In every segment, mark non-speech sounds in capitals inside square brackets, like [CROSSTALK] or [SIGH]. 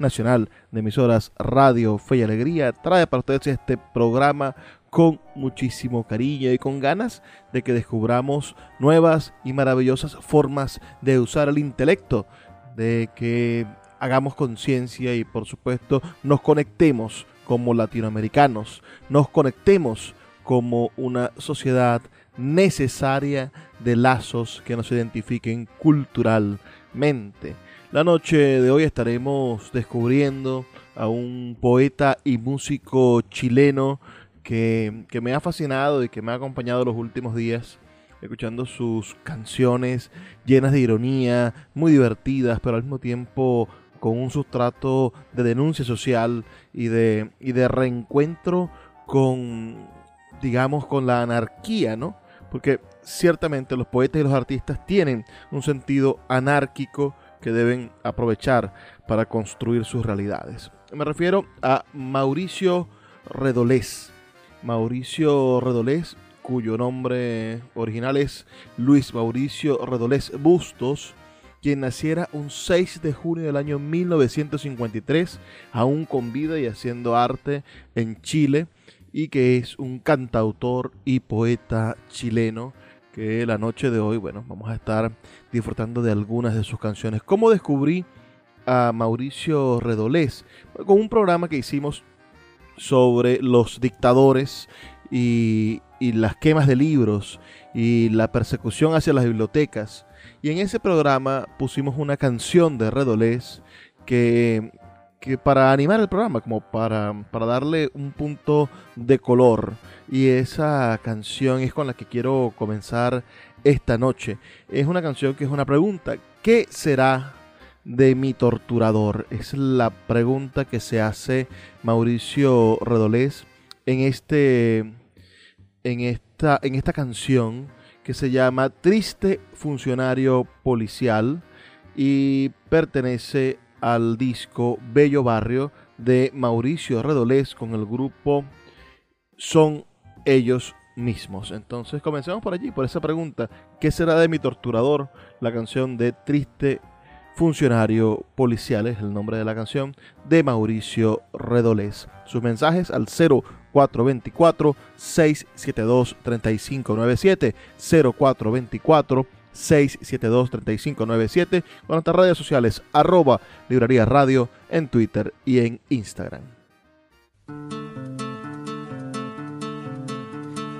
nacional de emisoras Radio Fe y Alegría trae para ustedes este programa con muchísimo cariño y con ganas de que descubramos nuevas y maravillosas formas de usar el intelecto, de que hagamos conciencia y por supuesto nos conectemos como latinoamericanos, nos conectemos como una sociedad necesaria de lazos que nos identifiquen culturalmente. La noche de hoy estaremos descubriendo a un poeta y músico chileno que, me ha fascinado y que me ha acompañado los últimos días, escuchando sus canciones llenas de ironía, muy divertidas, pero al mismo tiempo con un sustrato de denuncia social y de, y de reencuentro con, digamos, con la anarquía, ¿no? Porque ciertamente los poetas y los artistas tienen un sentido anárquico que deben aprovechar para construir sus realidades. Me refiero a Mauricio Redolés. Mauricio Redolés, cuyo nombre original es Luis Mauricio Redolés Bustos, quien naciera un 6 de junio del año 1953, aún con vida y haciendo arte en Chile, y que es un cantautor y poeta chileno la noche de hoy, bueno, vamos a estar disfrutando de algunas de sus canciones. ¿Cómo descubrí a Mauricio Redolés? Con un programa que hicimos sobre los dictadores y, y las quemas de libros y la persecución hacia las bibliotecas. Y en ese programa pusimos una canción de Redolés que, que para animar el programa, como para, para darle un punto de color. Y esa canción es con la que quiero comenzar esta noche. Es una canción que es una pregunta. ¿Qué será de mi torturador? Es la pregunta que se hace Mauricio Redolés en, este, en, esta, en esta canción que se llama Triste Funcionario Policial y pertenece al disco Bello Barrio de Mauricio Redolés con el grupo Son ellos mismos. Entonces comencemos por allí, por esa pregunta, ¿qué será de mi torturador? La canción de Triste Funcionario Policial es el nombre de la canción de Mauricio Redolés. Sus mensajes al 0424 672 3597 0424 672-3597 con nuestras redes sociales arroba librería radio en Twitter y en Instagram.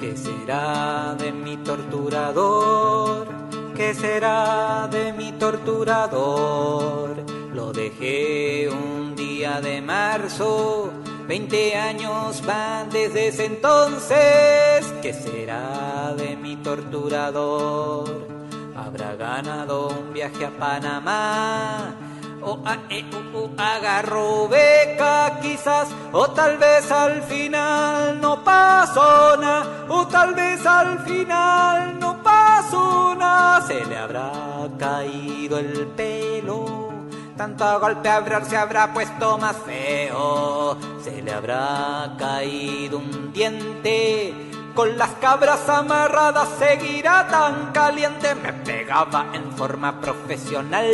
¿Qué será de mi torturador? ¿Qué será de mi torturador? Lo dejé un día de marzo, 20 años van desde ese entonces. ¿Qué será de mi torturador? Habrá ganado un viaje a Panamá. O a, e, agarró beca quizás, o tal vez al final no pasó nada, o tal vez al final no pasó nada, se le habrá caído el pelo. Tanto golpe abrir se habrá puesto más feo, se le habrá caído un diente con las cabras amarradas seguirá tan caliente. Me pegaba en forma profesional,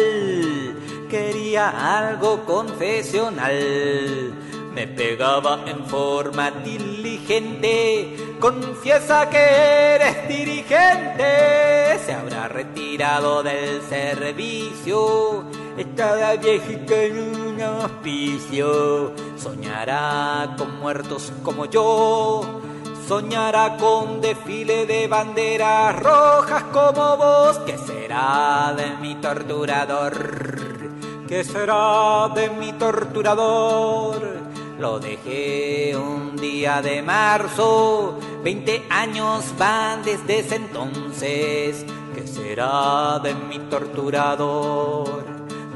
quería algo confesional. Me pegaba en forma diligente, confiesa que eres dirigente. Se habrá retirado del servicio, está viejita en un hospicio. Soñará con muertos como yo Soñará con desfile de banderas rojas como vos. ¿Qué será de mi torturador? ¿Qué será de mi torturador? Lo dejé un día de marzo, 20 años van desde ese entonces. ¿Qué será de mi torturador?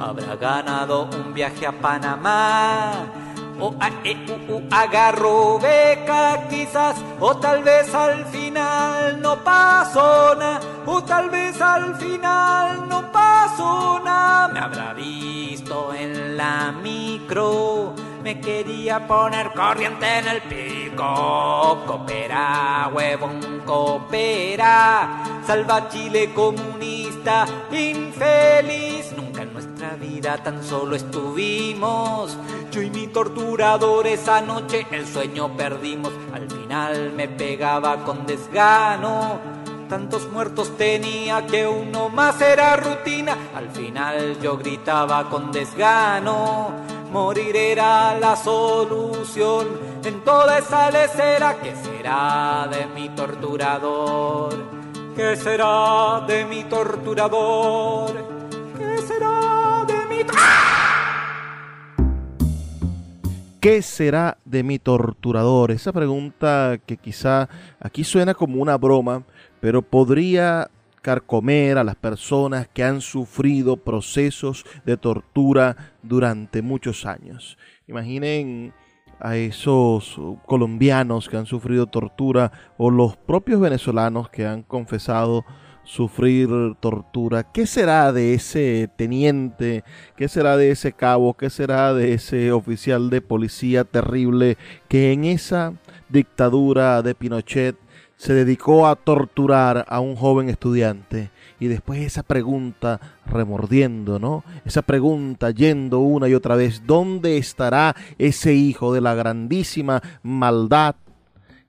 Habrá ganado un viaje a Panamá o a, e, u, u, agarro beca quizás, o tal vez al final no pasó nada, o tal vez al final no pasó nada. Me habrá visto en la micro, me quería poner corriente en el pico. Coopera, huevón, coopera, salva Chile comunista, infeliz. Nuestra vida tan solo estuvimos yo y mi torturador esa noche el sueño perdimos. Al final me pegaba con desgano. Tantos muertos tenía que uno más era rutina. Al final yo gritaba con desgano. Morir era la solución en toda esa lecera. ¿Qué será de mi torturador? ¿Qué será de mi torturador? ¿Qué será? ¿Qué será de mi torturador? Esa pregunta que quizá aquí suena como una broma, pero podría carcomer a las personas que han sufrido procesos de tortura durante muchos años. Imaginen a esos colombianos que han sufrido tortura o los propios venezolanos que han confesado sufrir tortura. ¿Qué será de ese teniente? ¿Qué será de ese cabo? ¿Qué será de ese oficial de policía terrible que en esa dictadura de Pinochet se dedicó a torturar a un joven estudiante? Y después esa pregunta remordiendo, ¿no? Esa pregunta yendo una y otra vez, ¿dónde estará ese hijo de la grandísima maldad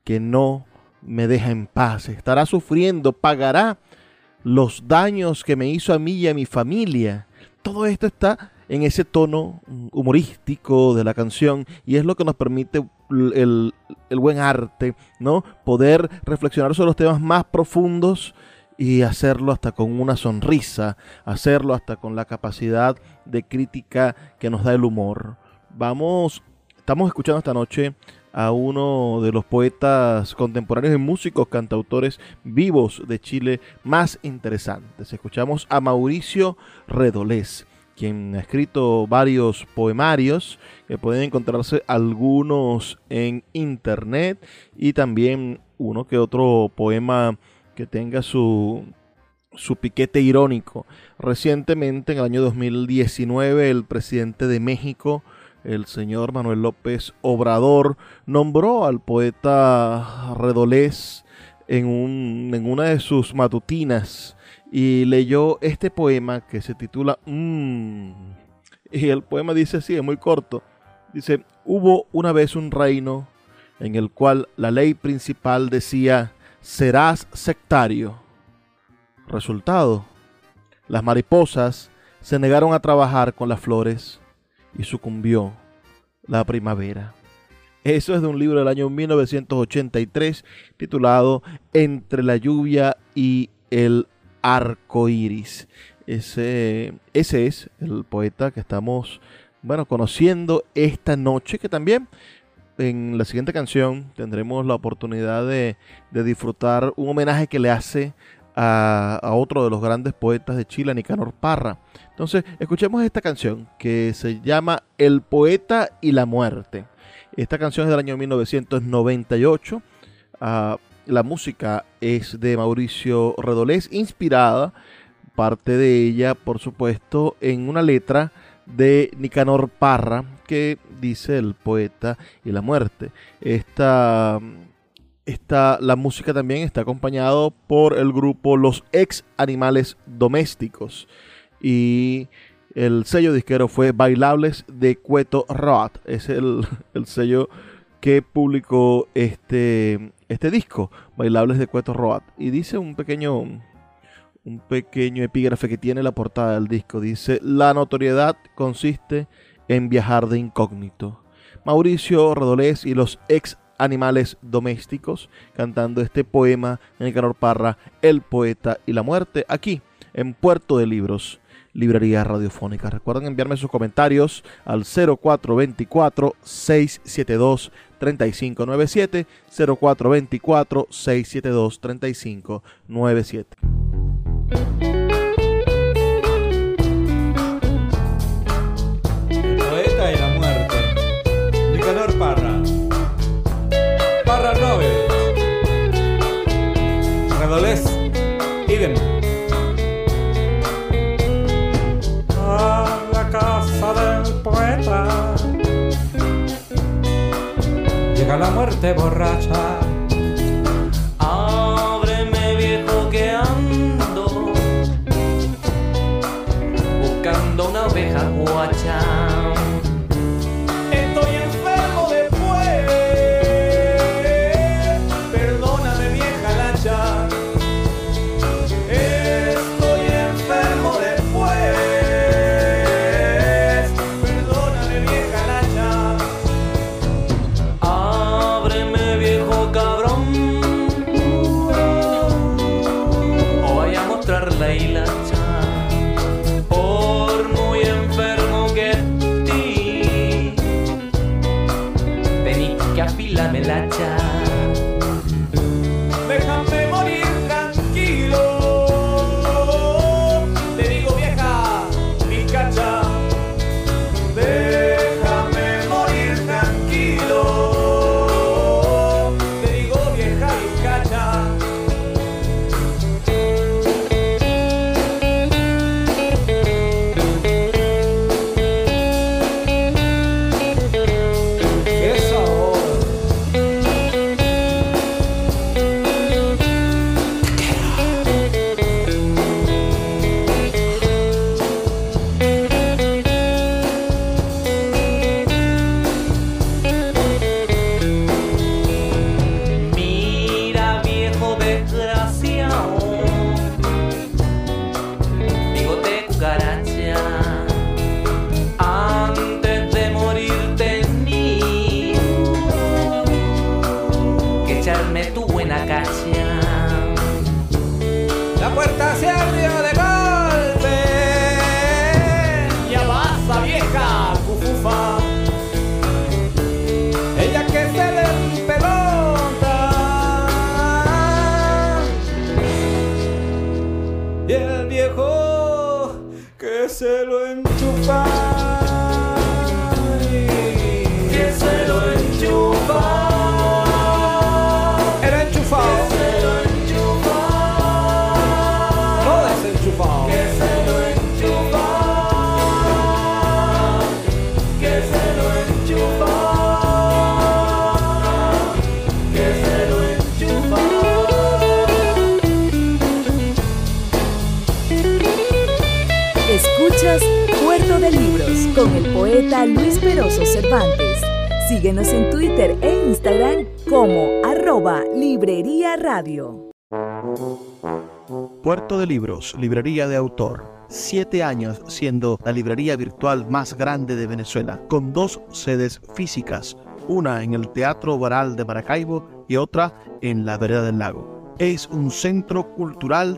que no me deja en paz? ¿Estará sufriendo? ¿Pagará? Los daños que me hizo a mí y a mi familia. Todo esto está en ese tono humorístico de la canción y es lo que nos permite el, buen arte, ¿no? Poder reflexionar sobre los temas más profundos y hacerlo hasta con una sonrisa, hacerlo hasta con la capacidad de crítica que nos da el humor. Vamos, estamos escuchando esta noche a uno de los poetas contemporáneos y músicos cantautores vivos de Chile más interesantes. Escuchamos a Mauricio Redolés, quien ha escrito varios poemarios que pueden encontrarse algunos en internet y también uno que otro poema que tenga su su piquete irónico. Recientemente, en el año 2019, el presidente de México, el señor Manuel López Obrador nombró al poeta Redolés en, un, en una de sus matutinas y leyó este poema que se titula Mmm. Y el poema dice así, es muy corto. Dice, hubo una vez un reino en el cual la ley principal decía, serás sectario. Resultado, las mariposas se negaron a trabajar con las flores y sucumbió la primavera. Eso es de un libro del año 1983 titulado Entre la lluvia y el arco iris. Ese, ese es el poeta que estamos bueno, conociendo esta noche, que también en la siguiente canción tendremos la oportunidad de, de disfrutar un homenaje que le hace a, otro de los grandes poetas de Chile, Nicanor Parra. Entonces, escuchemos esta canción que se llama El poeta y la muerte. Esta canción es del año 1998. Ah, la música es de Mauricio Redolés, inspirada, parte de ella, por supuesto, en una letra de Nicanor Parra que dice el poeta y la muerte. Esta está, la música también está acompañado por el grupo Los Ex Animales Domésticos. Y el sello disquero fue Bailables de Cueto Road. Es el, [LAUGHS] el sello que publicó este, este disco, Bailables de Cueto Road. Y dice un pequeño, un pequeño epígrafe que tiene la portada del disco. Dice, la notoriedad consiste en viajar de incógnito. Mauricio Rodolés y los ex animales domésticos, cantando este poema en el Nicanor Parra, El Poeta y la Muerte, aquí en Puerto de Libros, Librería Radiofónica. Recuerden enviarme sus comentarios al 0424-672. 3597 0424 672 3597 A la casa del poeta. Llega la muerte borracha. Puerto de Libros con el poeta Luis Peroso Cervantes. Síguenos en Twitter e Instagram como arroba Librería Radio. Puerto de Libros, librería de autor. Siete años siendo la librería virtual más grande de Venezuela, con dos sedes físicas, una en el Teatro Baral de Maracaibo y otra en la Vereda del Lago. Es un centro cultural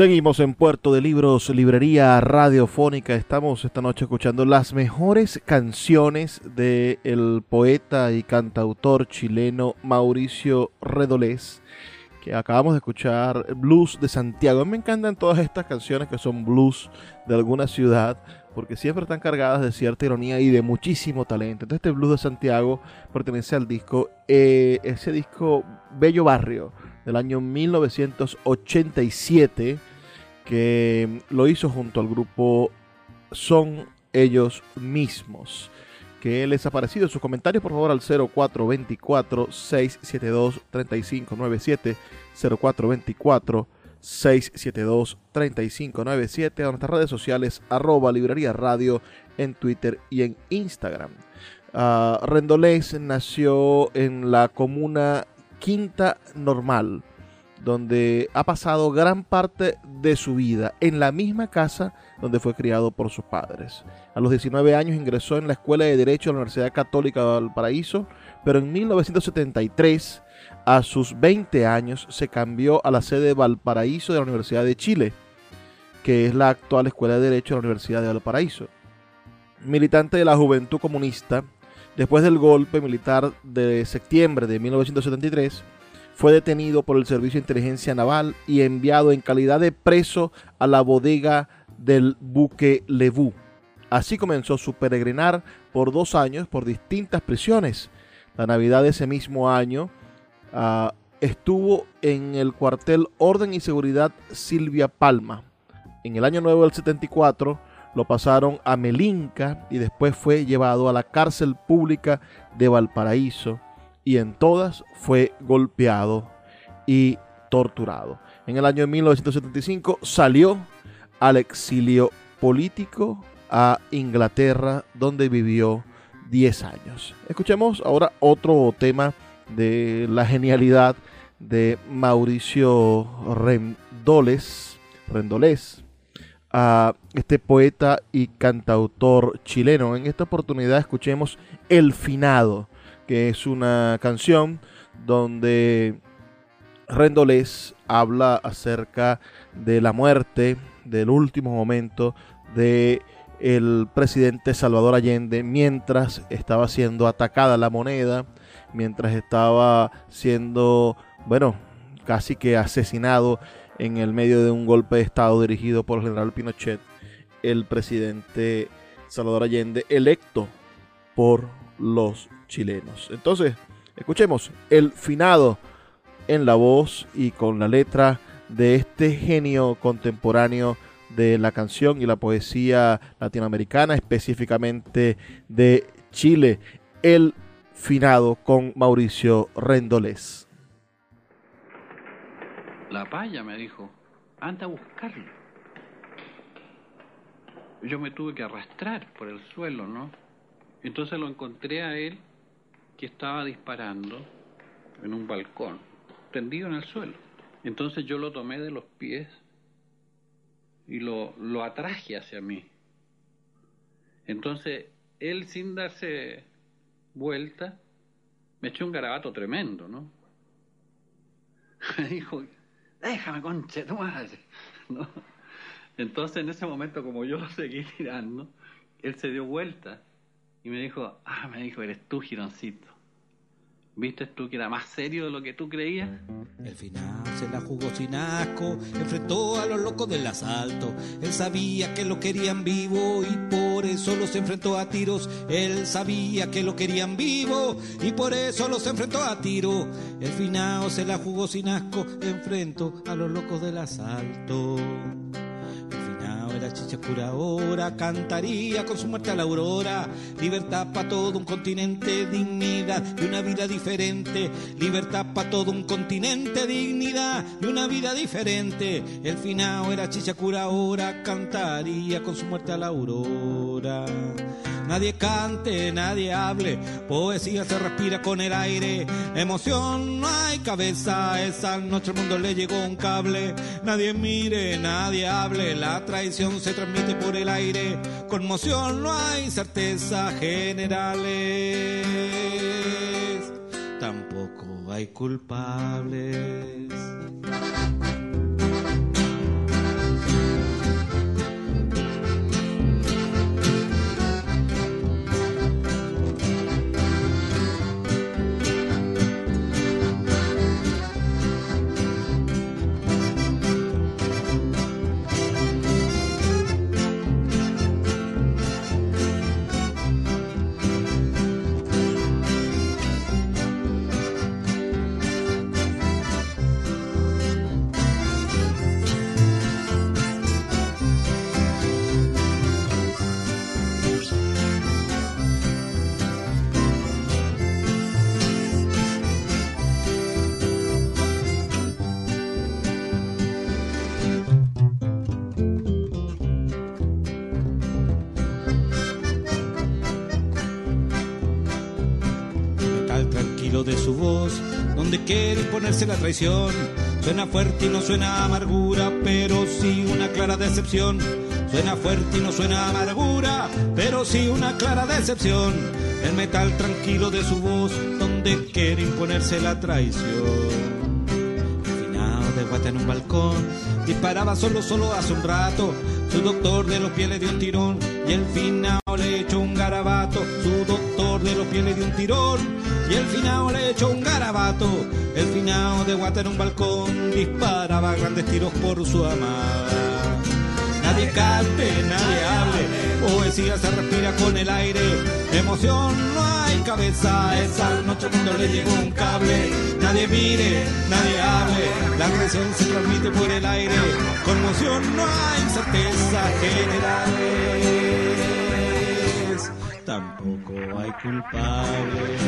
Seguimos en Puerto de Libros, Librería Radiofónica. Estamos esta noche escuchando las mejores canciones del de poeta y cantautor chileno Mauricio Redolés, que acabamos de escuchar Blues de Santiago. Me encantan todas estas canciones que son blues de alguna ciudad, porque siempre están cargadas de cierta ironía y de muchísimo talento. Entonces este Blues de Santiago pertenece al disco, eh, ese disco Bello Barrio del año 1987 que lo hizo junto al grupo Son ellos mismos. ¿Qué les ha parecido? Sus comentarios, por favor, al 0424-672-3597. 0424-672-3597. A nuestras redes sociales, arroba librería radio en Twitter y en Instagram. Uh, Rendolés nació en la comuna Quinta Normal, donde ha pasado gran parte de su vida en la misma casa donde fue criado por sus padres. A los 19 años ingresó en la Escuela de Derecho de la Universidad Católica de Valparaíso, pero en 1973, a sus 20 años, se cambió a la sede de Valparaíso de la Universidad de Chile, que es la actual Escuela de Derecho de la Universidad de Valparaíso. Militante de la Juventud Comunista, después del golpe militar de septiembre de 1973, fue detenido por el Servicio de Inteligencia Naval y enviado en calidad de preso a la bodega del buque Lebu. Así comenzó su peregrinar por dos años por distintas prisiones. La Navidad de ese mismo año uh, estuvo en el cuartel Orden y Seguridad Silvia Palma. En el año nuevo del 74 lo pasaron a Melinca y después fue llevado a la cárcel pública de Valparaíso y en todas fue golpeado y torturado. En el año 1975 salió al exilio político a Inglaterra, donde vivió 10 años. Escuchemos ahora otro tema de la genialidad de Mauricio Rendoles, Rendolés, a este poeta y cantautor chileno. En esta oportunidad escuchemos El Finado, que es una canción donde Rendolés habla acerca de la muerte, del último momento de el presidente Salvador Allende mientras estaba siendo atacada la moneda, mientras estaba siendo, bueno, casi que asesinado en el medio de un golpe de Estado dirigido por el general Pinochet, el presidente Salvador Allende, electo por los chilenos. Entonces, escuchemos el finado en la voz y con la letra de este genio contemporáneo de la canción y la poesía latinoamericana, específicamente de Chile, el finado con Mauricio Rendolés. La paya me dijo, anda a buscarlo. Yo me tuve que arrastrar por el suelo, ¿no? Entonces lo encontré a él que estaba disparando en un balcón, tendido en el suelo. Entonces yo lo tomé de los pies y lo, lo atraje hacia mí. Entonces, él sin darse vuelta, me echó un garabato tremendo, ¿no? Me [LAUGHS] dijo, déjame, conche tu madre. [LAUGHS] ¿No? Entonces, en ese momento, como yo lo seguí [LAUGHS] tirando, él se dio vuelta y me dijo, ah, me dijo, eres tú, gironcito. ¿Viste tú que era más serio de lo que tú creías? El final se la jugó sin asco, enfrentó a los locos del asalto. Él sabía que lo querían vivo y por eso los enfrentó a tiros. Él sabía que lo querían vivo y por eso los enfrentó a tiros. El final se la jugó sin asco, enfrentó a los locos del asalto. Era chicha cura ahora, cantaría con su muerte a la aurora. Libertad para todo un continente, dignidad y una vida diferente. Libertad para todo un continente, dignidad y una vida diferente. El finao era chicha cura ahora, cantaría con su muerte a la aurora. Nadie cante, nadie hable, poesía se respira con el aire. Emoción, no hay cabeza, esa noche al mundo le llegó un cable. Nadie mire, nadie hable, la traición se transmite por el aire. Conmoción, no hay certeza generales. Tampoco hay culpables. Quiere ponerse la traición. Suena fuerte y no suena amargura, pero sí una clara decepción. Suena fuerte y no suena amargura, pero sí una clara decepción. el metal tranquilo de su voz, donde quiere imponerse la traición. El de guata en un balcón, disparaba solo, solo hace un rato. Su doctor de los pies le dio un tirón y el finado le echó un garabato. Su doctor de los pies le dio un tirón y el finado le echó un garabato. El finado de guata en un balcón disparaba grandes tiros por su amada. Nadie cante, nadie hable, poesía se respira con el aire, emoción no hay cabeza, esa noche mundo le llegó un cable, nadie mire, nadie hable, la agresión se transmite por el aire, conmoción no hay certeza generales, tampoco hay culpables.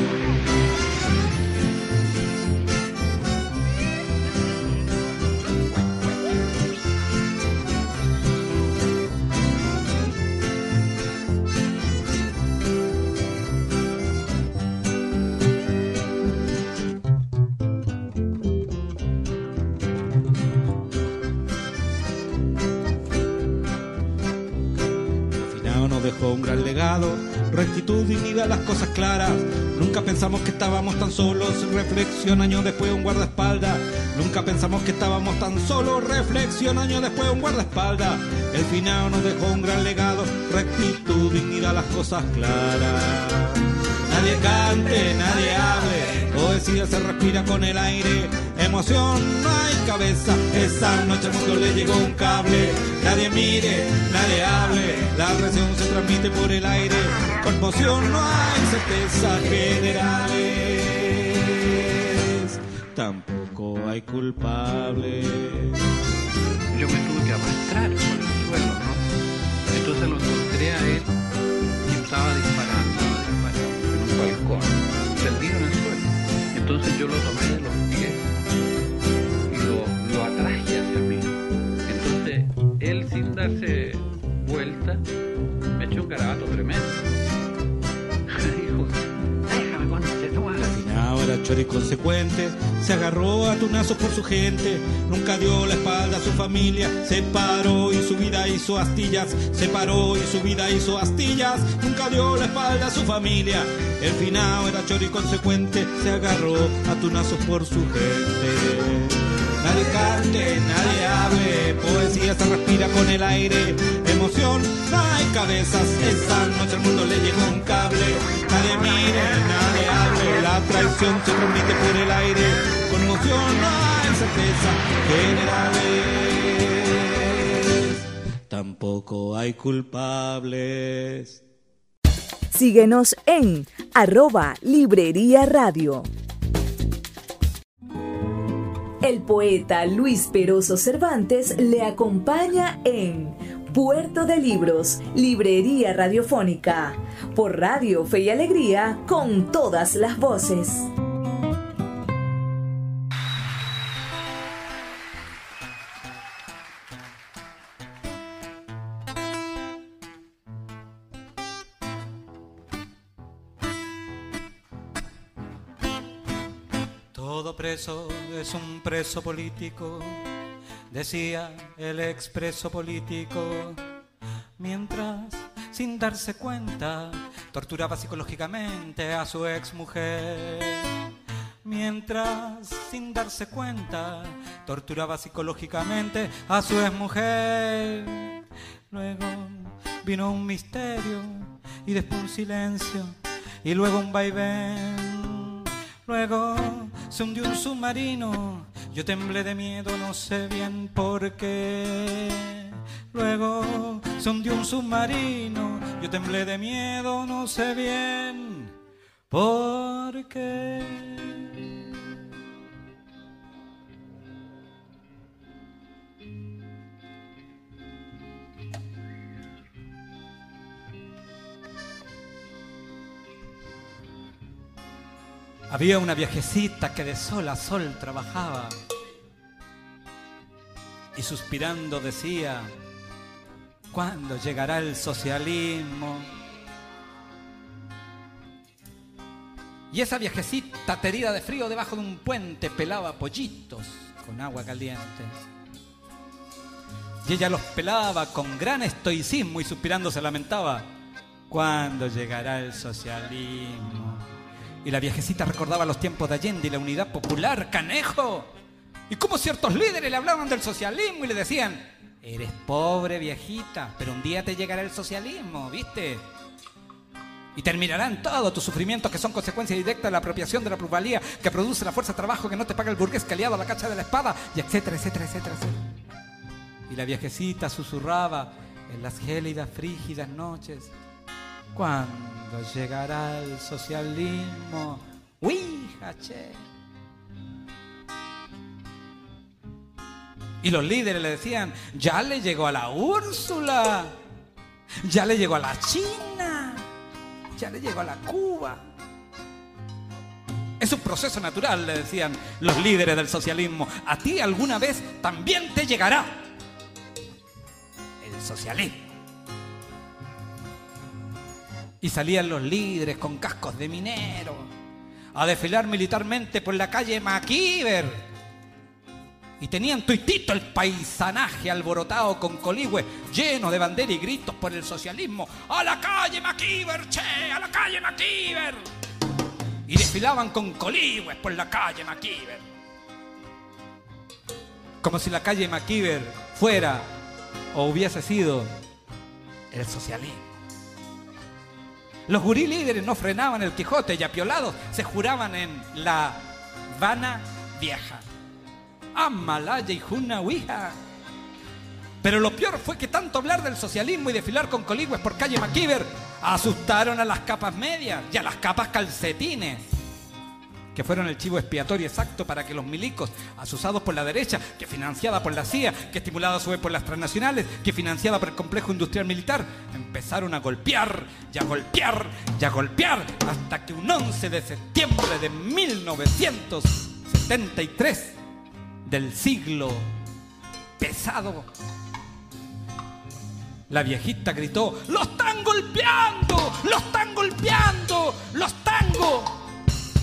Un gran legado, rectitud, dignidad, las cosas claras. Nunca pensamos que estábamos tan solos, reflexión años después un guardaespaldas. Nunca pensamos que estábamos tan solos, reflexión años después un guardaespaldas. El finado nos dejó un gran legado, rectitud, dignidad, las cosas claras. Nadie cante, nadie hable, poesía se respira con el aire, emoción no hay cabeza, esa noche al mundo le llegó un cable, nadie mire, nadie hable, la agresión se transmite por el aire, conmoción no hay certeza generales, tampoco hay culpables. Yo me tuve que arrastrar por el suelo, ¿no? Entonces lo encontré a él y estaba disparando, disparando en un balcón, tendido en el suelo. Entonces yo lo tomé de los pies y lo, lo atraje hacia mí. Entonces él sin darse vuelta me echó un garabato tremendo. Finao era choro y consecuente, se agarró a tunazos por su gente, nunca dio la espalda a su familia, se paró y su vida hizo astillas, se paró y su vida hizo astillas, nunca dio la espalda a su familia. El finao era choro y consecuente, se agarró a tunazos por su gente. Nadie cante, nadie hable, poesía se respira con el aire, emoción, no hay cabezas, se por el aire, generales, tampoco hay culpables. Síguenos en arroba Librería Radio. El poeta Luis Peroso Cervantes le acompaña en Puerto de Libros, Librería Radiofónica, por Radio Fe y Alegría, con todas las voces. Todo preso es un preso político, decía el expreso político, mientras, sin darse cuenta, torturaba psicológicamente a su exmujer. Mientras, sin darse cuenta, torturaba psicológicamente a su exmujer. Luego vino un misterio y después un silencio y luego un vaivén. Luego se hundió un submarino, yo temblé de miedo, no sé bien por qué. Luego se hundió un submarino, yo temblé de miedo, no sé bien por qué. Había una viajecita que de sol a sol trabajaba y suspirando decía, ¿cuándo llegará el socialismo? Y esa viajecita terida de frío debajo de un puente pelaba pollitos con agua caliente. Y ella los pelaba con gran estoicismo y suspirando se lamentaba, ¿Cuándo llegará el socialismo? Y la viejecita recordaba los tiempos de Allende y la unidad popular, canejo. Y cómo ciertos líderes le hablaban del socialismo y le decían, eres pobre viejita, pero un día te llegará el socialismo, ¿viste? Y terminarán todos tus sufrimientos que son consecuencia directa de la apropiación de la plusvalía que produce la fuerza de trabajo que no te paga el burgués que aliado a la cacha de la espada, y etcétera, etcétera, etcétera. Y la viejecita susurraba en las gélidas, frígidas noches, ¿cuándo llegará el socialismo? ¡Uija, che! Y los líderes le decían, ya le llegó a la Úrsula, ya le llegó a la China, ya le llegó a la Cuba. Es un proceso natural, le decían los líderes del socialismo. A ti alguna vez también te llegará el socialismo. Y salían los líderes con cascos de minero a desfilar militarmente por la calle Maquiver y tenían tuitito el paisanaje alborotado con coligües lleno de bandera y gritos por el socialismo. ¡A la calle Maquiver, che! ¡A la calle Maquiver! Y desfilaban con coligües por la calle Maquiver. Como si la calle Maquiver fuera o hubiese sido el socialismo. Los gurí líderes no frenaban el Quijote y apiolados se juraban en la vana vieja. Amalaya y Juna Ouija. Pero lo peor fue que tanto hablar del socialismo y desfilar con coligües por calle Maquiver asustaron a las capas medias y a las capas calcetines, que fueron el chivo expiatorio exacto para que los milicos, asusados por la derecha, que financiada por la CIA, que estimulada a su vez por las transnacionales, que financiada por el complejo industrial militar, empezaron a golpear y a golpear y a golpear hasta que un 11 de septiembre de 1973 del siglo pesado. La viejita gritó, ¡Lo están golpeando! ¡Lo están golpeando! ¡Lo están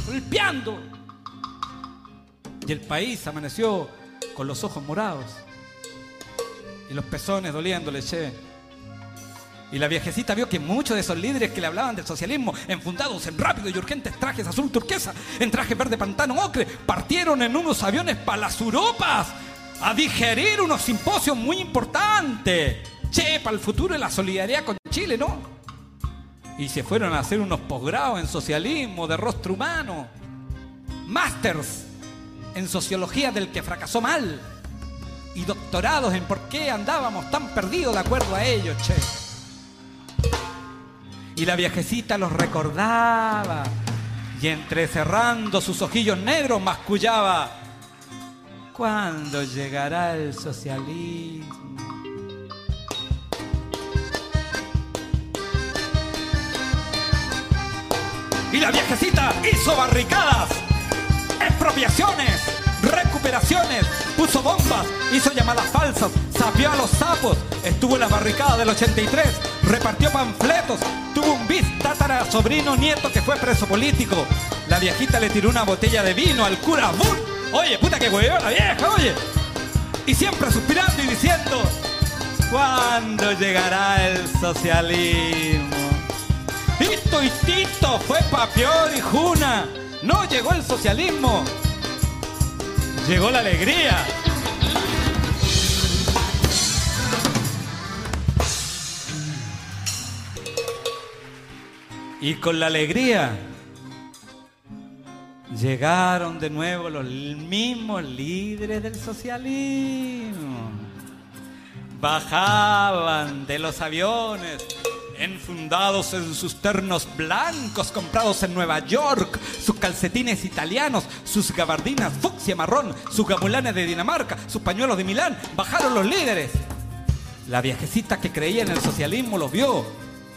golpeando! Y el país amaneció con los ojos morados y los pezones doliéndole, che. Y la viejecita vio que muchos de esos líderes que le hablaban del socialismo, enfundados en rápidos y urgentes trajes azul turquesa, en trajes verde pantano ocre, partieron en unos aviones para las Europas a digerir unos simposios muy importantes. Che, para el futuro de la solidaridad con Chile, ¿no? Y se fueron a hacer unos posgrados en socialismo de rostro humano, másters en sociología del que fracasó mal y doctorados en por qué andábamos tan perdidos de acuerdo a ellos, che. Y la viejecita los recordaba y entrecerrando sus ojillos negros mascullaba, ¿cuándo llegará el socialismo? Y la viejecita hizo barricadas, expropiaciones, recuperaciones, puso bombas, hizo llamadas falsas, sapió a los sapos, estuvo en las barricadas del 83, repartió panfletos, tuvo un bis tátara sobrino nieto que fue preso político. La viejita le tiró una botella de vino al cura ¡Bum! Oye, puta que huevo la vieja, oye. Y siempre suspirando y diciendo, ¿cuándo llegará el socialismo? Tito y Tito fue papior y Juna. No llegó el socialismo. Llegó la alegría. Y con la alegría llegaron de nuevo los mismos líderes del socialismo. Bajaban de los aviones enfundados en sus ternos blancos comprados en Nueva York, sus calcetines italianos, sus gabardinas fucsia marrón, sus gamulanes de Dinamarca, sus pañuelos de Milán, bajaron los líderes. La viejecita que creía en el socialismo los vio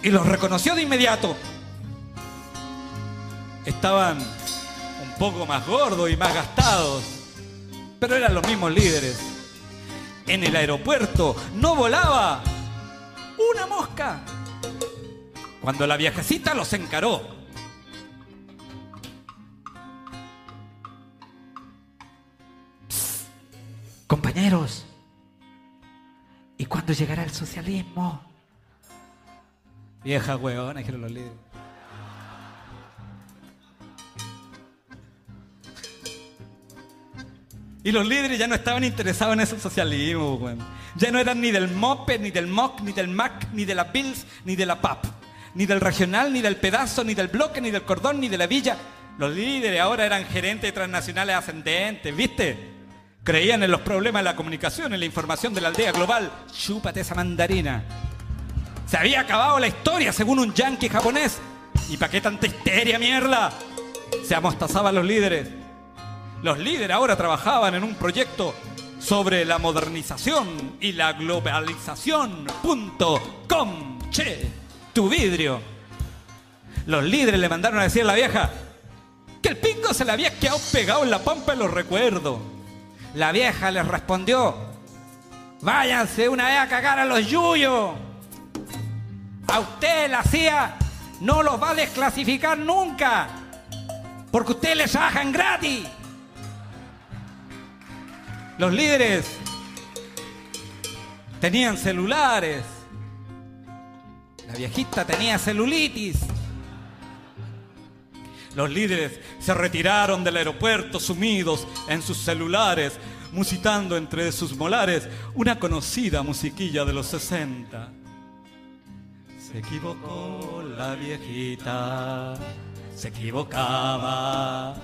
y los reconoció de inmediato. Estaban un poco más gordos y más gastados, pero eran los mismos líderes. En el aeropuerto no volaba una mosca cuando la viejecita los encaró. Compañeros, ¿y cuándo llegará el socialismo? Vieja huevona, dijeron los líderes. Y los líderes ya no estaban interesados en ese socialismo, weón. Ya no eran ni del MOPE, ni del MOC, ni del MAC, ni de la PILS, ni de la PAP. Ni del regional, ni del pedazo, ni del bloque, ni del cordón, ni de la villa. Los líderes ahora eran gerentes transnacionales ascendentes, ¿viste? Creían en los problemas de la comunicación, en la información de la aldea global. Chúpate esa mandarina. Se había acabado la historia según un yankee japonés. ¿Y para qué tanta histeria, mierda? Se amostazaban los líderes. Los líderes ahora trabajaban en un proyecto sobre la modernización y la globalización. Punto com. Che, tu vidrio. Los líderes le mandaron a decir a la vieja que el pingo se le había quedado pegado en la pampa de los recuerdos. La vieja les respondió, váyanse una vez a cagar a los yuyos. A usted la CIA no los va a desclasificar nunca, porque ustedes les trabajan gratis. Los líderes tenían celulares. La viejita tenía celulitis. Los líderes se retiraron del aeropuerto sumidos en sus celulares, musitando entre sus molares una conocida musiquilla de los 60. Se equivocó la viejita, se equivocaba,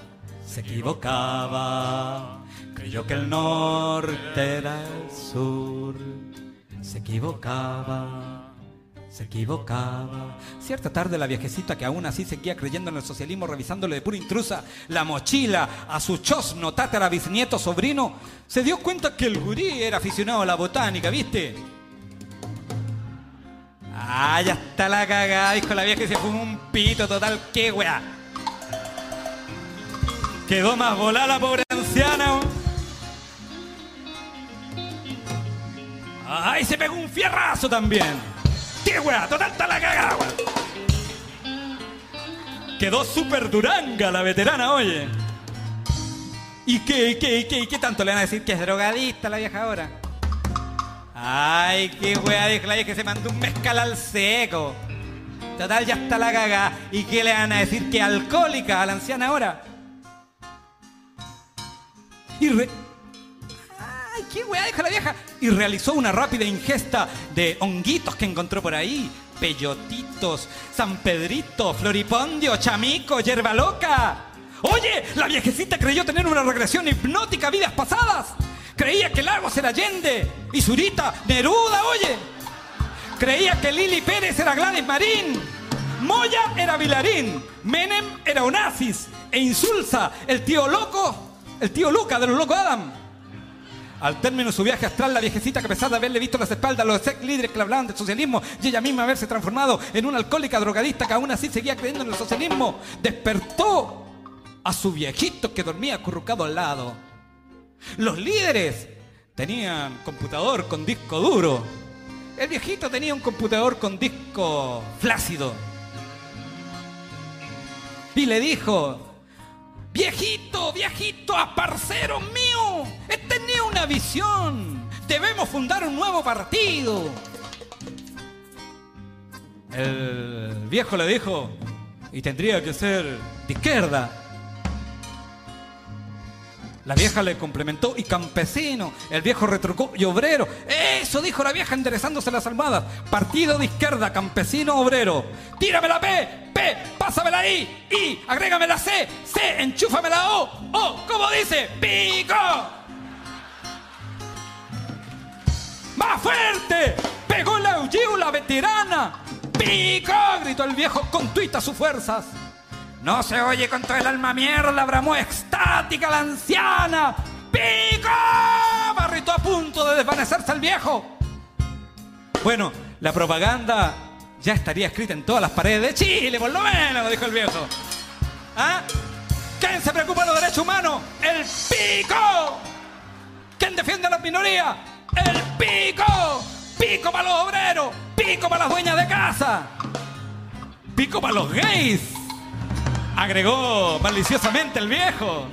se equivocaba. Creyó que el norte era el sur, se equivocaba. Se equivocaba. Cierta tarde la viejecita que aún así seguía creyendo en el socialismo, revisándole de pura intrusa la mochila a su chosno tátara bisnieto sobrino, se dio cuenta que el gurí era aficionado a la botánica, ¿viste? Ah, ya está la cagada, dijo la vieja y se fumó un pito total, qué weá. Quedó más volada la pobre anciana. ¡Ay, se pegó un fierrazo también! ¡Qué weá! ¡Total está la cagada! Quedó súper duranga la veterana, oye. ¿Y qué, qué, qué, qué tanto le van a decir que es drogadista la vieja ahora? Ay, qué weá, dijo la vieja que se mandó un mezcal al seco. Total, ya está la cagada. ¿Y qué le van a decir que alcohólica a la anciana ahora? Y re- ¡Ay, qué weá! Dijo la vieja. Y realizó una rápida ingesta de honguitos que encontró por ahí. Peyotitos, San Pedrito, Floripondio, Chamico, Yerba Loca. Oye, la viejecita creyó tener una regresión hipnótica vidas pasadas. Creía que Lagos era Allende y Zurita Neruda, oye. Creía que Lili Pérez era Gladys Marín. Moya era Vilarín. Menem era Onassis. E Insulsa, el tío loco, el tío Luca de los locos Adam. Al término de su viaje astral, la viejecita que a pesar de haberle visto las espaldas a los ex líderes que hablaban del socialismo y ella misma haberse transformado en una alcohólica drogadista que aún así seguía creyendo en el socialismo, despertó a su viejito que dormía acurrucado al lado. Los líderes tenían computador con disco duro. El viejito tenía un computador con disco flácido. Y le dijo, Viejito, viejito, aparcero mío, he tenido una visión. Debemos fundar un nuevo partido. El viejo le dijo, y tendría que ser de izquierda. La vieja le complementó, y campesino. El viejo retrucó, y obrero. Eso dijo la vieja enderezándose las almohadas. Partido de izquierda, campesino, obrero. Tírame la P, P, pásame la I, I, agrégame la C, C, enchúfame la O, O, ¿cómo dice? ¡Pico! ¡Más fuerte! ¡Pegó la la veterana! ¡Pico! gritó el viejo con tuitas sus fuerzas. No se oye con todo el alma mierda, bramó extática la anciana. ¡Pico! Barritó a punto de desvanecerse el viejo. Bueno, la propaganda ya estaría escrita en todas las paredes de Chile, por lo menos, dijo el viejo. ¿Ah? ¿Quién se preocupa de los derechos humanos? ¡El pico! ¿Quién defiende a las minorías? ¡El pico! ¡Pico para los obreros! ¡Pico para las dueñas de casa! ¡Pico para los gays! Agregó maliciosamente el viejo.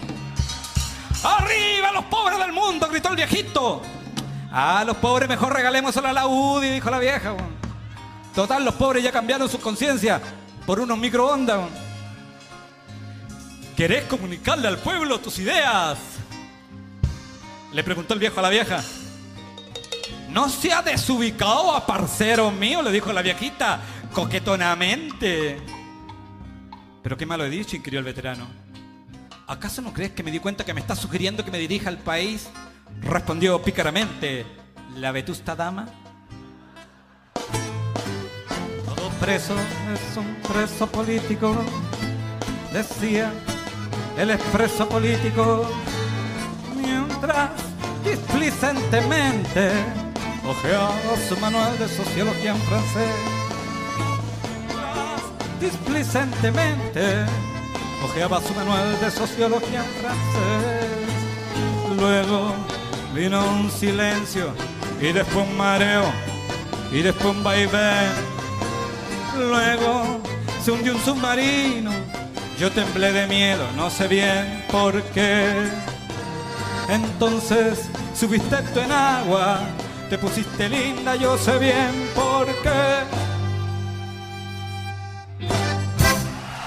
¡Arriba los pobres del mundo! gritó el viejito. A los pobres mejor regalémoselo a la UDI, dijo la vieja. Total, los pobres ya cambiaron su conciencia por unos microondas. ¿Querés comunicarle al pueblo tus ideas? Le preguntó el viejo a la vieja. No se ha desubicado a parcero mío, le dijo la viejita coquetonamente. Pero qué malo he dicho, inquirió el veterano. ¿Acaso no crees que me di cuenta que me estás sugiriendo que me dirija al país? Respondió pícaramente la vetusta dama. Todo preso es un preso político, decía el expreso político, mientras displicentemente ojeaba su manual de sociología en francés. Displicentemente ojeaba su manual de sociología en francés. Luego vino un silencio y después un mareo y después un vaivén. Luego se hundió un submarino. Yo temblé de miedo, no sé bien por qué. Entonces subiste tú en agua, te pusiste linda, yo sé bien por qué.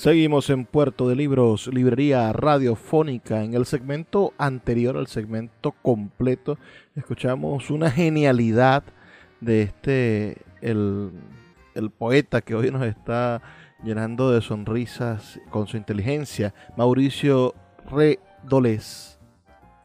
Seguimos en Puerto de Libros, librería radiofónica. En el segmento anterior, al segmento completo, escuchamos una genialidad de este, el, poeta que hoy nos está llenando de sonrisas con su inteligencia, Mauricio Redolés,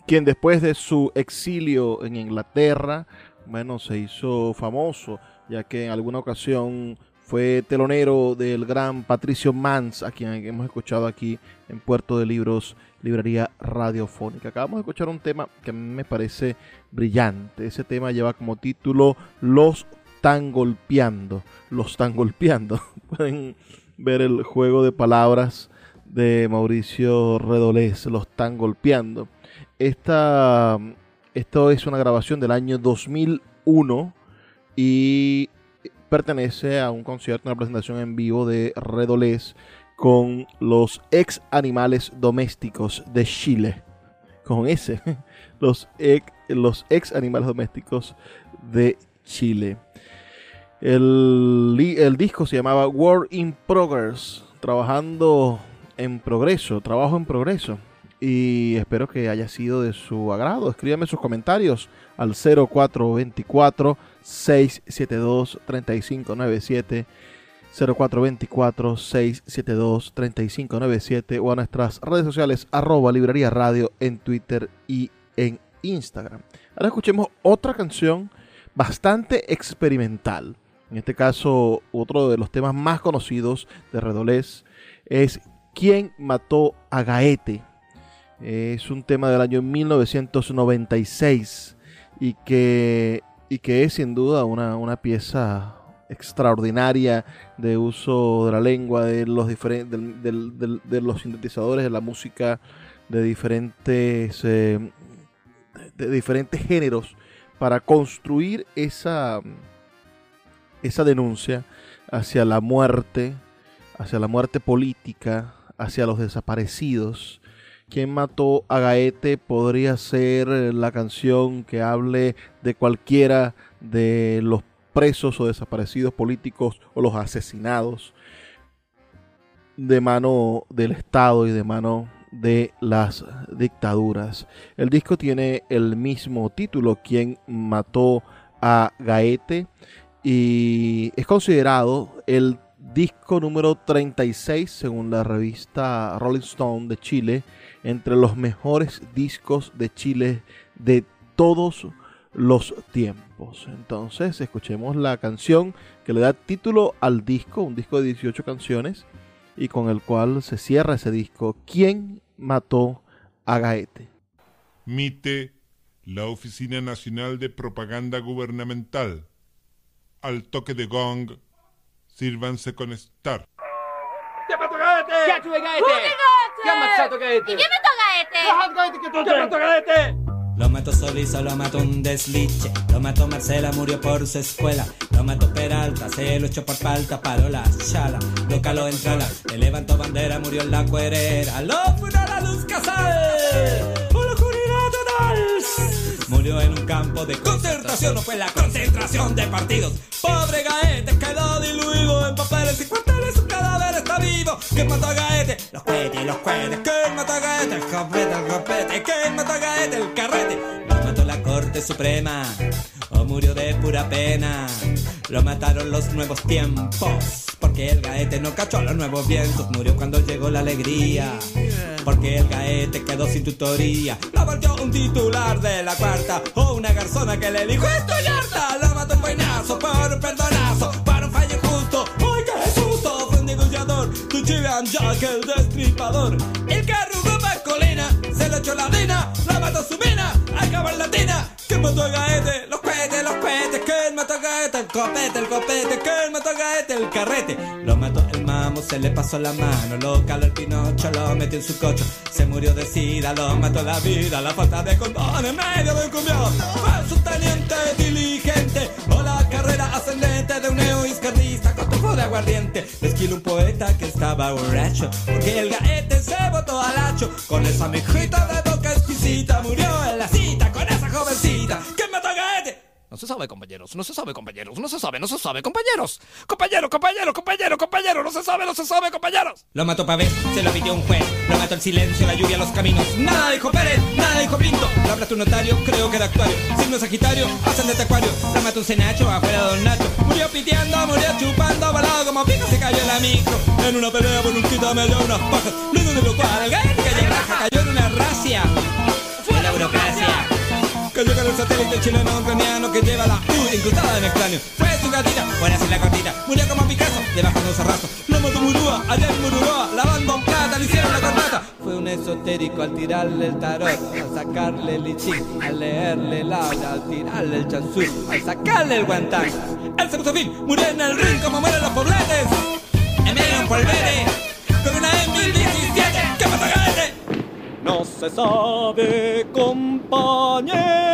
quien después de su exilio en Inglaterra, bueno, se hizo famoso, ya que en alguna ocasión fue telonero del gran Patricio Mans, a quien hemos escuchado aquí en Puerto de Libros, Librería Radiofónica. Acabamos de escuchar un tema que a mí me parece brillante. Ese tema lleva como título Los están golpeando. Los están golpeando. [LAUGHS] Pueden ver el juego de palabras de Mauricio Redolés. Los están golpeando. Esta, esto es una grabación del año 2001 y pertenece a un concierto, una presentación en vivo de Redolés con los ex animales domésticos de Chile. Con ese, [LAUGHS] los ex, los ex animales domésticos de Chile. El, el, disco se llamaba Work in Progress, trabajando en progreso, trabajo en progreso. Y espero que haya sido de su agrado. Escríbame sus comentarios al 0424 672 3597 0424 672 3597 o a nuestras redes sociales arroba librería radio en Twitter y en Instagram. Ahora escuchemos otra canción bastante experimental. En este caso, otro de los temas más conocidos de Redolés es ¿Quién mató a Gaete? Es un tema del año 1996 y que, y que es sin duda una, una pieza extraordinaria de uso de la lengua, de los, diferentes, de los sintetizadores, de la música, de diferentes, eh, de diferentes géneros para construir esa, esa denuncia hacia la muerte, hacia la muerte política, hacia los desaparecidos. Quien mató a Gaete podría ser la canción que hable de cualquiera de los presos o desaparecidos políticos o los asesinados de mano del Estado y de mano de las dictaduras. El disco tiene el mismo título, Quien mató a Gaete, y es considerado el disco número 36 según la revista Rolling Stone de Chile, entre los mejores discos de Chile de todos los tiempos. Entonces, escuchemos la canción que le da título al disco, un disco de 18 canciones, y con el cual se cierra ese disco, ¿Quién mató a Gaete? MITE, la Oficina Nacional de Propaganda Gubernamental. Al toque de gong, sírvanse con estar. Ha fatto Gaete? Ha fatto Gaete? Chi ha ammazzato Gaete? ¿Y quién mató a Gaete? Fatto Gaete? Ha fatto Gaete? Lo mató Solís, lo mató un desliche. Lo mató Marcela, murió por su escuela. Lo mató Peralta, se lo echó por falta, paró la chala. Lo caló en trala, le levantó bandera, murió en la cuerera. Lo fue a la luz casal. Murió en un campo de concentración, no fue la concentración de partidos. Pobre Gaete quedó diluido en papeles y cuarteles, su cadáver está vivo. ¿Quién mató a Gaete? Los cohetes, los cohetes. ¿Quién mató a Gaete? El copete, el copete. ¿Quién mató a Gaete? El carrete. Lo mató la Corte Suprema o murió de pura pena. Lo mataron los nuevos tiempos. Porque el gaete no cachó los nuevos vientos. Murió cuando llegó la alegría. Porque el gaete quedó sin tutoría. Lo volvió un titular de la cuarta. O una garzona que le dijo: Estoy harta. Lo mató un peinazo por un perdonazo. Para un fallo injusto. ¡Ay, qué susto! Fue un negociador. Tu chilean Jack, el destripador. El carro masculina. Se lo echó la arena. La mató su mina. Acabó en latina. ¿Quién mató a Gaete? Los cohetes, los cohetes. ¿Quién mató a Gaete? El copete, el copete. ¿Quién mató a Gaete? El carrete. Lo mató el mamo, se le pasó la mano. Lo caló el pinocho, lo metió en su coche. Se murió de sida, lo mató la vida. La falta de condón en medio de un cumbión. Fue su teniente diligente. O la carrera ascendente de un tufo de aguardiente. Le esquiló un poeta que estaba borracho. Porque el gaete se botó al hacho. Con esa mijita de boca exquisita. Murió en la cita con esa jovencita. ¿Quién mató a gaete? No se sabe, compañeros, no se sabe, compañeros, no se sabe, no se sabe, compañeros. Compañero, compañero, compañero, compañero, no se sabe, no se sabe, compañeros. Lo mató Pavés, se lo pidió un juez. Lo mató el silencio, la lluvia, los caminos. Nada dijo Pérez, nada dijo Pinto. Lo habla tu notario, creo que de actuario. Signo Sagitario, hacen de acuario. Lo mató un cenacho, afuera Don Nacho. Murió piteando, murió chupando, volado como pico, se cayó en la micro. En una pelea por un quita me dio unas pajas. Luego de lo cual el raja, cayó en una racia. El satélite chileno ucraniano que lleva la U incrustada en el cráneo. Fue su gatita, buena sin la cortita. Murió como Picasso, debajo de un cerrazo. Lo mató Murúa, allá en Mururoa, lavando plata, le hicieron la corbata. Fue un esotérico al tirarle el tarot, al sacarle el lichín, al leerle el aura, al tirarle el chansú, al sacarle el guantán. Él se puso fin, murió en el ring como mueren los pobletes. Un polvere, con una M1017, que mató a Gaete. No se sabe, compañeros.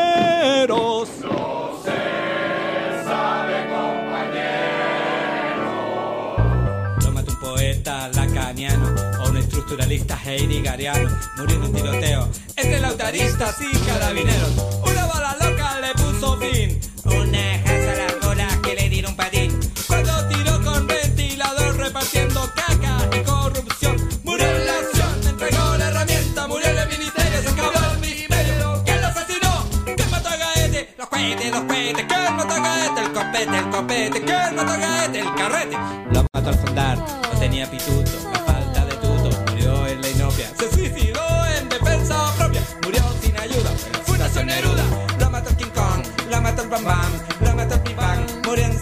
Un estructuralista heideggeriano. Murió en un tiroteo entre lautaristas y carabineros. Una bala loca le puso fin. Una jaza la cola que le dieron patín. Cuando tiró con ventilador repartiendo caca y corrupción. Murió en la acción, entregó la herramienta, murió el ministerio, se acabó el misterio. ¿Quién lo asesinó? ¿Quién mató a Gaete? Los cohetes, los cohetes, ¿quién mató a Gaete? El copete, el copete, ¿quién mató a Gaete? El carrete. Lo mató al fondar, no tenía pituto,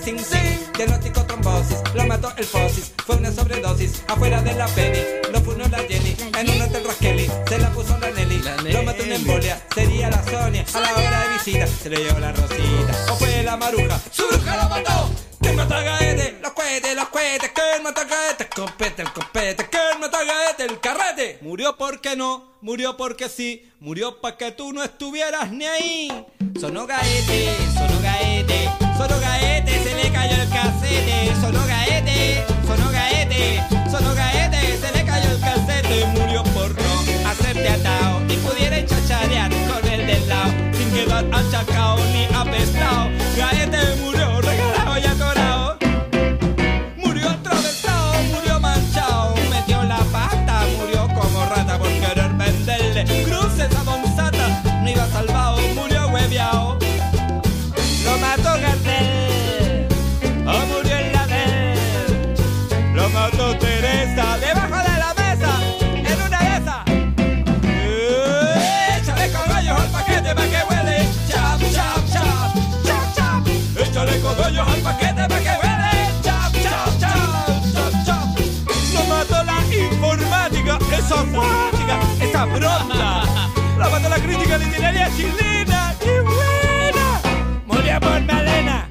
Sing Sing, diagnóstico trombosis, lo mató el Fosis, fue una sobredosis, afuera de la Penny, lo funó la Jenny, en un hotel Raskelly, se la puso la Nelly, lo mató una embolia, sería la Sonia, a la hora de visita, se le llevó la Rosita, o fue la Maruja, su bruja lo mató. ¿Quién mató a Gaete? Los cohetes, los cohetes, ¿quién mató a Gaete? Murió porque no, murió porque sí, murió para que tú no estuvieras ni ahí. Sonó Gaete, sonó Gaete, sonó Gaete, se le cayó el casete. Sonó Gaete, sonó Gaete, sonó Gaete, se le cayó el casete. Murió por no hacerte atao y pudiera chacharear con el del lado sin quedar achacao ni apestao. Gaete murió pronta. La mató la crítica literaria chilena. ¡Qué buena! Murió por Malena.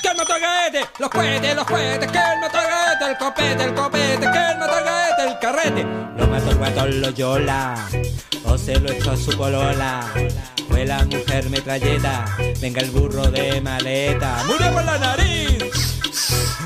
¿Quién mató a gaete, los cohetes, los cohetes, que el mató gaete, el copete, el copete, que el mató gaete, el carrete. Lo mató el guatón Loyola, o se lo echó a su polola. Fue la mujer metralleta, venga el burro de maleta. Murió por la nariz,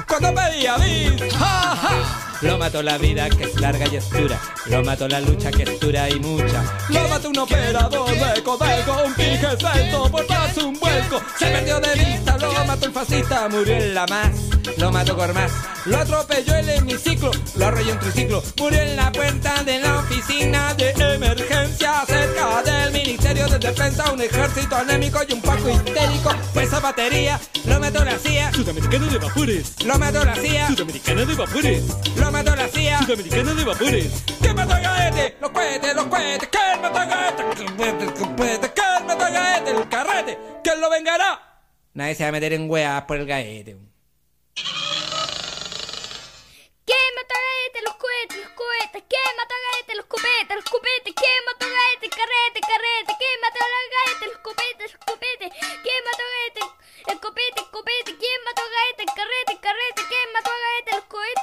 cuando pedía bis, ja, ja. Lo mató la vida que es larga y oscura. Lo mató la lucha que es dura y mucha. Lo mató un operador de codelco, un celto por darse un vuelco. Se perdió de vista, lo mató el fascista, murió en la más. Lo mató Gormaz, lo atropelló el hemiciclo, lo arrolló un triciclo. Murió en la puerta de la oficina de emergencia cerca del Ministerio de Defensa. Un ejército anémico y un paco histérico. Pues esa batería lo mató la CIA. Sudamericano de vapores. Lo mató la CIA. Sudamericana de vapores. Lo mató la CIA. Sudamericana de vapores. ¿Quién mató a Gaete? Los cohetes, los cohetes. ¿Quién mató a Gaete? ¿Quién mató a Gaete? El carrete. ¿Quién lo vengará? Nadie se va a meter en weas por el Gaete. ¿Quién mató a Gaete? Los cohetes, los cohetes. ¿Quién mató a Gaete? Los copetes, los copetes. ¿Quién mató a Gaete? Carrete, carrete. ¿Quién mató a Gaete? Los copetes, los copetes. ¿Quién mató a Gaete? El copete, el copete. ¿Quién mató a Gaete? El carrete, carrete.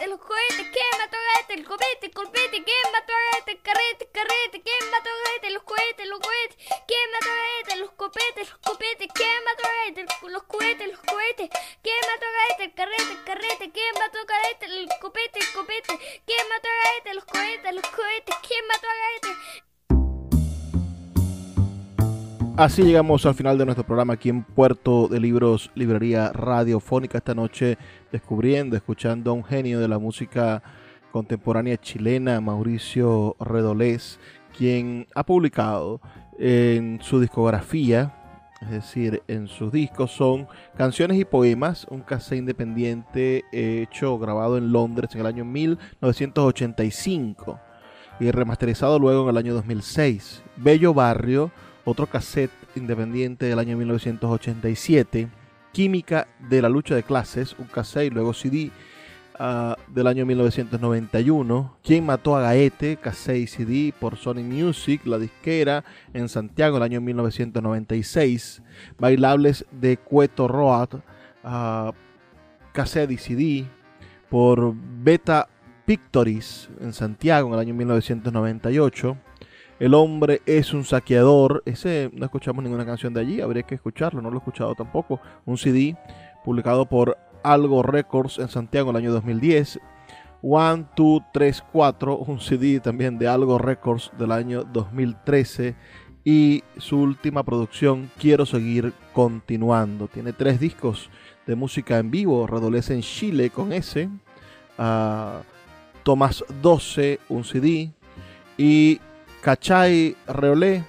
Los cohetes. ¿Quién mató a Gaete? El copete, el copete. ¿Quién mató? El carrete, el carrete. ¿Quién mató Gaete? Los cohetes, los cohetes. ¿Quién mató? Los copetes, los copetes. ¿Quién mató a? Los cohetes, los cohetes. ¿Quién mató? El carrete, el carrete. ¿Quién mató a? El copete, el copete. ¿Quién mató? Los cohetes, los cohetes. ¿Quién mató? Así llegamos al final de nuestro programa aquí en Puerto de Libros, Librería Radiofónica. Esta noche descubriendo, escuchando a un genio de la música contemporánea chilena, Mauricio Redolés, quien ha publicado en su discografía, es decir, en sus discos, son canciones y poemas, un cassette independiente hecho, grabado en Londres en el año 1985 y remasterizado luego en el año 2006. Bello Barrio otro cassette independiente del año 1987, Química de la lucha de clases, un cassette y luego CD uh, del año 1991, ¿Quién mató a Gaete? cassette y CD por Sony Music, la disquera en Santiago el año 1996, Bailables de Cueto Road, uh, cassette y CD por Beta Pictories en Santiago en el año 1998. El hombre es un saqueador. Ese no escuchamos ninguna canción de allí. Habría que escucharlo. No lo he escuchado tampoco. Un CD publicado por Algo Records en Santiago en el año 2010. One, Two, 3, 4. Un CD también de Algo Records del año 2013. Y su última producción, Quiero seguir continuando. Tiene tres discos de música en vivo. Redolece en Chile con ese. Uh, Tomás 12, un CD. Y Cachay Reolé,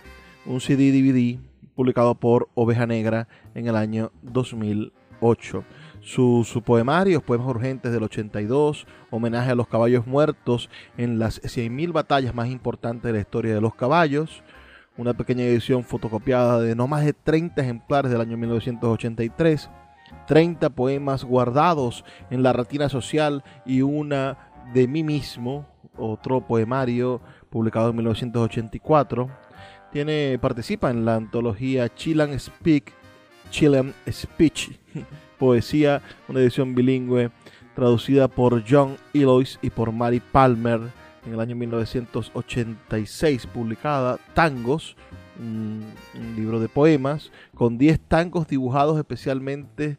un CD DVD publicado por Oveja Negra en el año 2008. Sus su poemarios, Poemas Urgentes del 82, homenaje a los caballos muertos en las 100.000 batallas más importantes de la historia de los caballos, una pequeña edición fotocopiada de no más de 30 ejemplares del año 1983, 30 poemas guardados en la retina social y una de mí mismo, otro poemario publicado en 1984. Tiene, participa en la antología Chilean Speak, Chilean Speech, [LAUGHS] poesía, una edición bilingüe traducida por John Elois y por Mary Palmer en el año 1986, publicada Tangos, un, libro de poemas, con 10 tangos dibujados especialmente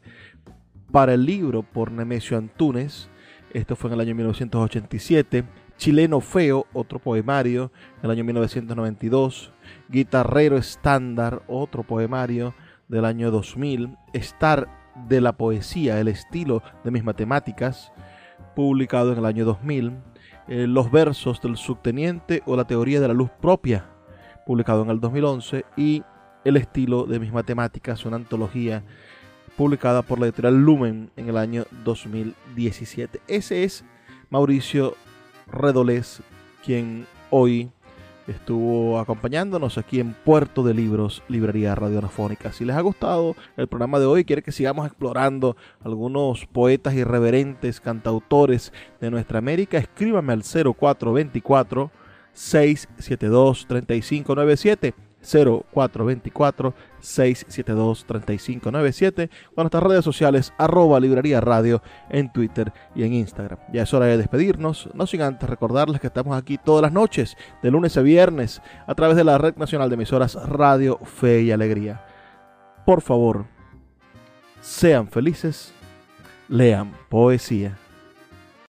para el libro por Nemesio Antunes. Esto fue en el año 1987. Chileno Feo, otro poemario, del año 1992. Guitarrero Estándar, otro poemario del año 2000. Estar de la poesía, el estilo de mis matemáticas, publicado en el año 2000. Eh, Los versos del subteniente o la teoría de la luz propia, publicado en el 2011. Y El estilo de mis matemáticas, una antología publicada por la editorial Lumen en el año 2017. Ese es Mauricio Redolés, quien hoy estuvo acompañándonos aquí en Puerto de Libros, Librería Radiofónica. Si les ha gustado el programa de hoy, quiere que sigamos explorando algunos poetas irreverentes, cantautores de nuestra América, escríbame al 0424 672 3597 0424-672-3597 o nuestras redes sociales arroba librería radio en Twitter y en Instagram. Ya es hora de despedirnos, no sin antes recordarles que estamos aquí todas las noches, de lunes a viernes, a través de la Red Nacional de Emisoras Radio Fe y Alegría. Por favor, sean felices, lean poesía.